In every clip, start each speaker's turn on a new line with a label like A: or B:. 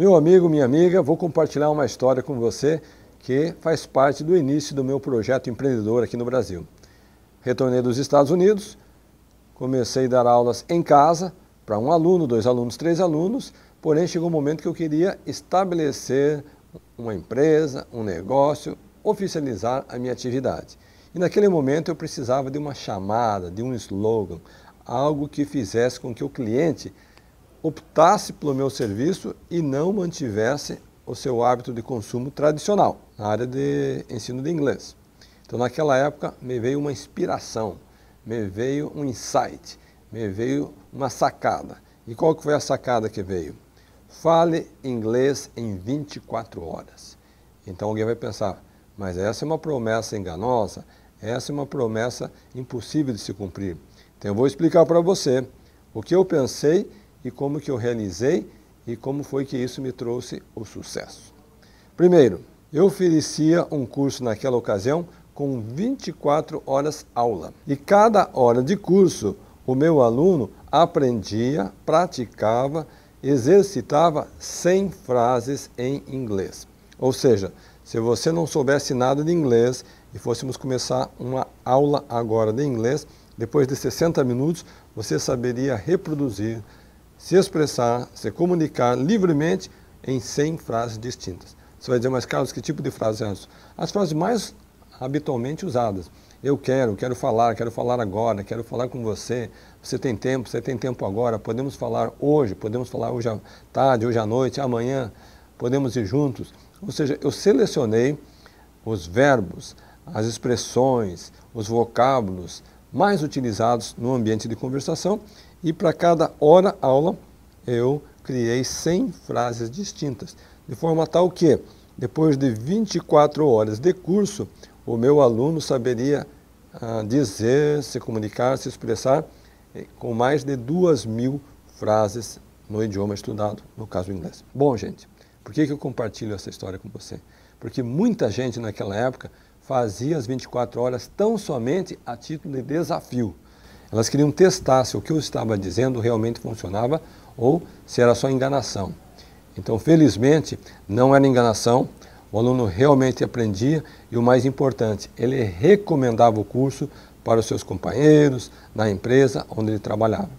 A: Meu amigo, minha amiga, vou compartilhar uma história com você que faz parte do início do meu projeto empreendedor aqui no Brasil. Retornei dos Estados Unidos, comecei a dar aulas em casa para um aluno, dois alunos, três alunos, porém chegou um momento que eu queria estabelecer uma empresa, um negócio, oficializar a minha atividade. E naquele momento eu precisava de uma chamada, de um slogan, algo que fizesse com que o cliente optasse pelo meu serviço e não mantivesse o seu hábito de consumo tradicional na área de ensino de inglês. Então naquela época me veio uma inspiração, me veio um insight, me veio uma sacada. E qual que foi a sacada que veio? Fale inglês em 24 horas. Então alguém vai pensar, mas essa é uma promessa enganosa, essa é uma promessa impossível de se cumprir. Então eu vou explicar para você o que eu pensei e como que eu realizei e como foi que isso me trouxe o sucesso. Primeiro, eu oferecia um curso naquela ocasião com 24 horas aula. E cada hora de curso, o meu aluno aprendia, praticava, exercitava 100 frases em inglês. Ou seja, se você não soubesse nada de inglês e fôssemos começar uma aula agora de inglês, depois de 60 minutos, você saberia reproduzir, se expressar, se comunicar livremente em 100 frases distintas. Você vai dizer, mas Carlos, que tipo de frases é essa? As frases mais habitualmente usadas. Eu quero, quero falar, quero falar agora, quero falar com você. Você tem tempo, você tem tempo agora. Podemos falar hoje, podemos falar hoje à tarde, hoje à noite, amanhã. Podemos ir juntos. Ou seja, eu selecionei os verbos, as expressões, os vocábulos mais utilizados no ambiente de conversação e para cada hora aula eu criei 100 frases distintas, de forma tal que, depois de 24 horas de curso, o meu aluno saberia ah, dizer, se comunicar, se expressar eh, com mais de duas mil frases no idioma estudado, no caso inglês. Bom, gente, por que, que eu compartilho essa história com você? Porque muita gente naquela época fazia as 24 horas tão somente a título de desafio. Elas queriam testar se o que eu estava dizendo realmente funcionava ou se era só enganação. Então, felizmente, não era enganação, o aluno realmente aprendia e o mais importante, ele recomendava o curso para os seus companheiros, na empresa onde ele trabalhava.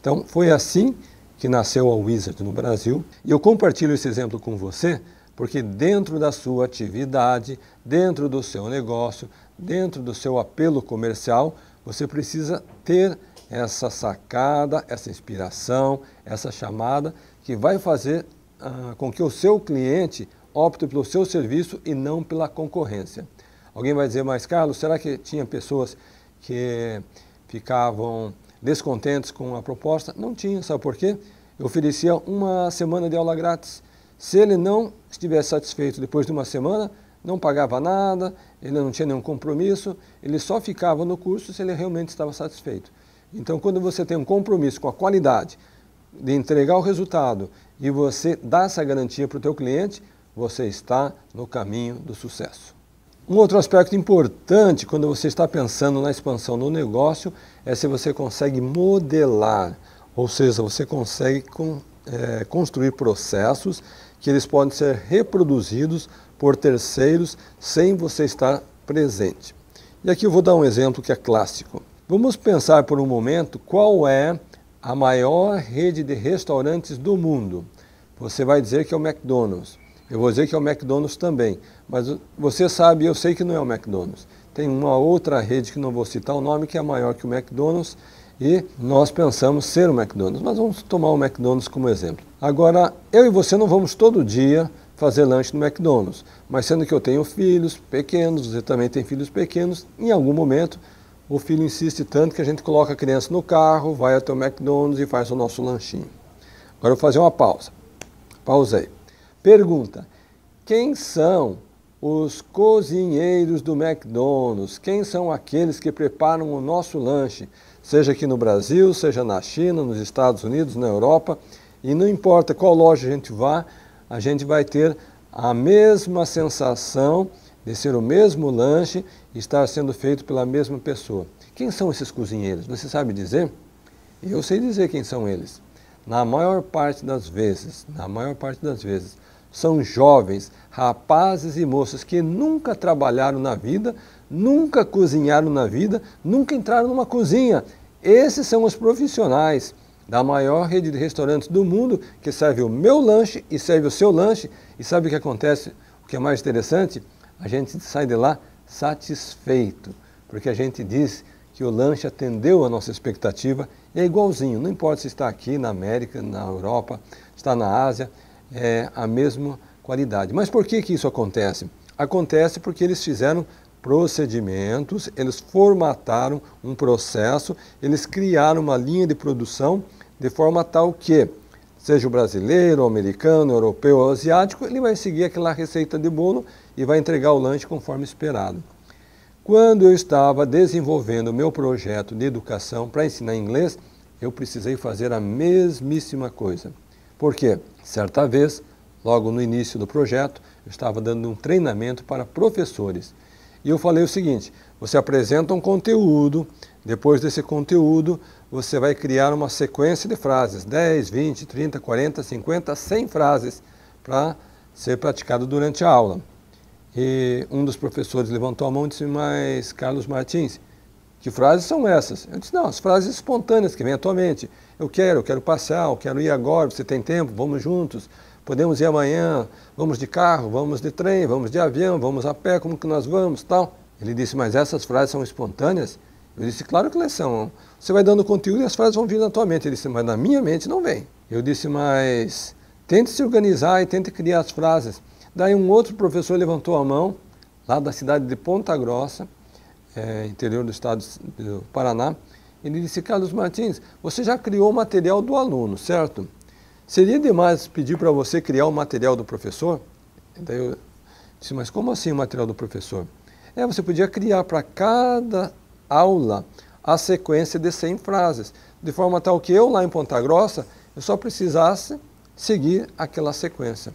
A: Então, foi assim que nasceu a Wizard no Brasil e eu compartilho esse exemplo com você porque dentro da sua atividade, dentro do seu negócio, dentro do seu apelo comercial, você precisa ter essa sacada, essa inspiração, essa chamada que vai fazer ah, com que o seu cliente opte pelo seu serviço e não pela concorrência. Alguém vai dizer, mas Carlos, será que tinha pessoas que ficavam descontentes com a proposta? Não tinha, sabe por quê? Eu oferecia uma semana de aula grátis. Se ele não estivesse satisfeito depois de uma semana, não pagava nada, ele não tinha nenhum compromisso, ele só ficava no curso se ele realmente estava satisfeito. Então, quando você tem um compromisso com a qualidade de entregar o resultado e você dá essa garantia para o teu cliente, você está no caminho do sucesso. Um outro aspecto importante quando você está pensando na expansão do negócio é se você consegue modelar, ou seja, você consegue é, construir processos que eles podem ser reproduzidos por terceiros sem você estar presente. E aqui eu vou dar um exemplo que é clássico. Vamos pensar por um momento qual é a maior rede de restaurantes do mundo. Você vai dizer que é o McDonald's. Eu vou dizer que é o McDonald's também, mas você sabe, eu sei que não é o McDonald's. Tem uma outra rede que não vou citar o nome, que é maior que o McDonald's, e nós pensamos ser o McDonald's, mas vamos tomar o McDonald's como exemplo. Agora, eu e você não vamos todo dia fazer lanche no McDonald's, mas sendo que eu tenho filhos pequenos, você também tem filhos pequenos, em algum momento o filho insiste tanto que a gente coloca a criança no carro, vai até o McDonald's e faz o nosso lanchinho. Agora eu vou fazer uma pausa. Pausei. Pergunta: quem são os cozinheiros do McDonald's? Quem são aqueles que preparam o nosso lanche? Seja aqui no Brasil, seja na China, nos Estados Unidos, na Europa, e não importa qual loja a gente vá, a gente vai ter a mesma sensação de ser o mesmo lanche e estar sendo feito pela mesma pessoa. Quem são esses cozinheiros? Você sabe dizer? Eu sei dizer quem são eles. na maior parte das vezes, na maior parte das vezes, são jovens, rapazes e moças que nunca trabalharam na vida, nunca cozinharam na vida, nunca entraram numa cozinha. Esses são os profissionais da maior rede de restaurantes do mundo que serve o meu lanche e serve o seu lanche. E sabe o que acontece? O que é mais interessante? A gente sai de lá satisfeito, porque a gente diz que o lanche atendeu a nossa expectativa e é igualzinho, não importa se está aqui na América, na Europa, está na Ásia, é a mesma qualidade. Mas por que, que isso acontece? Acontece porque eles fizeram procedimentos, eles formataram um processo, eles criaram uma linha de produção de forma tal que, seja o brasileiro, o americano, o europeu ou asiático, ele vai seguir aquela receita de bolo e vai entregar o lanche conforme esperado. Quando eu estava desenvolvendo o meu projeto de educação para ensinar inglês, eu precisei fazer a mesmíssima coisa. Por quê? Certa vez, logo no início do projeto, eu estava dando um treinamento para professores. E eu falei o seguinte: você apresenta um conteúdo, depois desse conteúdo, você vai criar uma sequência de frases, 10, 20, 30, 40, 50, 100 frases para ser praticado durante a aula. E um dos professores levantou a mão e disse: Mas, Carlos Martins, que frases são essas? Eu disse: Não, as frases espontâneas que vêm à tua mente. Eu quero, eu quero passear, eu quero ir agora, você tem tempo, vamos juntos. Podemos ir amanhã, vamos de carro, vamos de trem, vamos de avião, vamos a pé, como que nós vamos, tal. Ele disse, mas essas frases são espontâneas? Eu disse, claro que elas são. Você vai dando conteúdo e as frases vão vir na tua mente. Ele disse, mas na minha mente não vem. Eu disse, mas tente se organizar e tente criar as frases. Daí um outro professor levantou a mão, lá da cidade de Ponta Grossa, é, interior do estado do Paraná, ele disse, Carlos Martins, você já criou o material do aluno, certo? Seria demais pedir para você criar o material do professor? Daí eu disse, mas como assim o material do professor? É, você podia criar para cada aula a sequência de 100 frases, de forma tal que eu lá em Ponta Grossa, eu só precisasse seguir aquela sequência.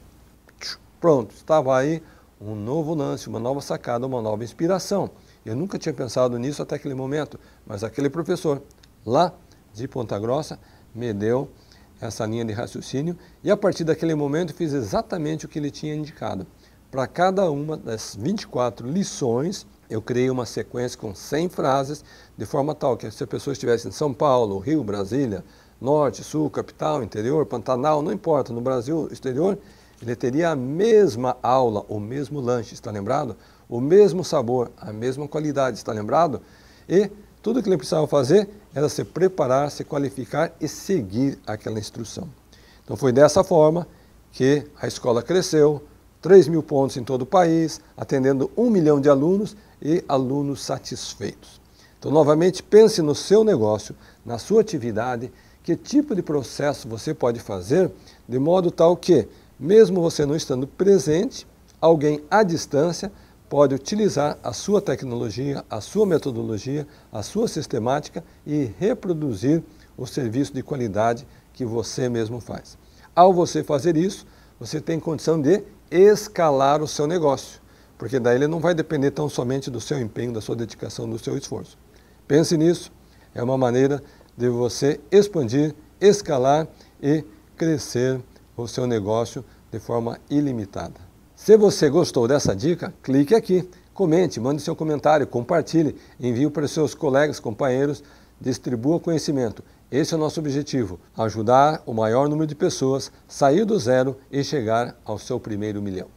A: Pronto, estava aí um novo lance, uma nova sacada, uma nova inspiração. Eu nunca tinha pensado nisso até aquele momento, mas aquele professor lá de Ponta Grossa me deu essa linha de raciocínio e a partir daquele momento fiz exatamente o que ele tinha indicado. Para cada uma das 24 lições, eu criei uma sequência com 100 frases, de forma tal que se a pessoa estivesse em São Paulo, Rio, Brasília, Norte, Sul, Capital, Interior, Pantanal, não importa, no Brasil, exterior, ele teria a mesma aula, o mesmo lanche, está lembrado? o mesmo sabor, a mesma qualidade, está lembrado? E tudo que ele precisava fazer era se preparar, se qualificar e seguir aquela instrução. Então foi dessa forma que a escola cresceu, 3 mil pontos em todo o país, atendendo um milhão de alunos e alunos satisfeitos. Então, novamente, pense no seu negócio, na sua atividade, que tipo de processo você pode fazer de modo tal que, mesmo você não estando presente, alguém à distância pode utilizar a sua tecnologia, a sua metodologia, a sua sistemática e reproduzir o serviço de qualidade que você mesmo faz. Ao você fazer isso, você tem condição de escalar o seu negócio, porque daí ele não vai depender tão somente do seu empenho, da sua dedicação, do seu esforço. Pense nisso, é uma maneira de você expandir, escalar e crescer o seu negócio de forma ilimitada. Se você gostou dessa dica, clique aqui, comente, mande seu comentário, compartilhe, envie para seus colegas, companheiros, distribua conhecimento. Esse é o nosso objetivo, ajudar o maior número de pessoas a sair do zero e chegar ao seu primeiro milhão.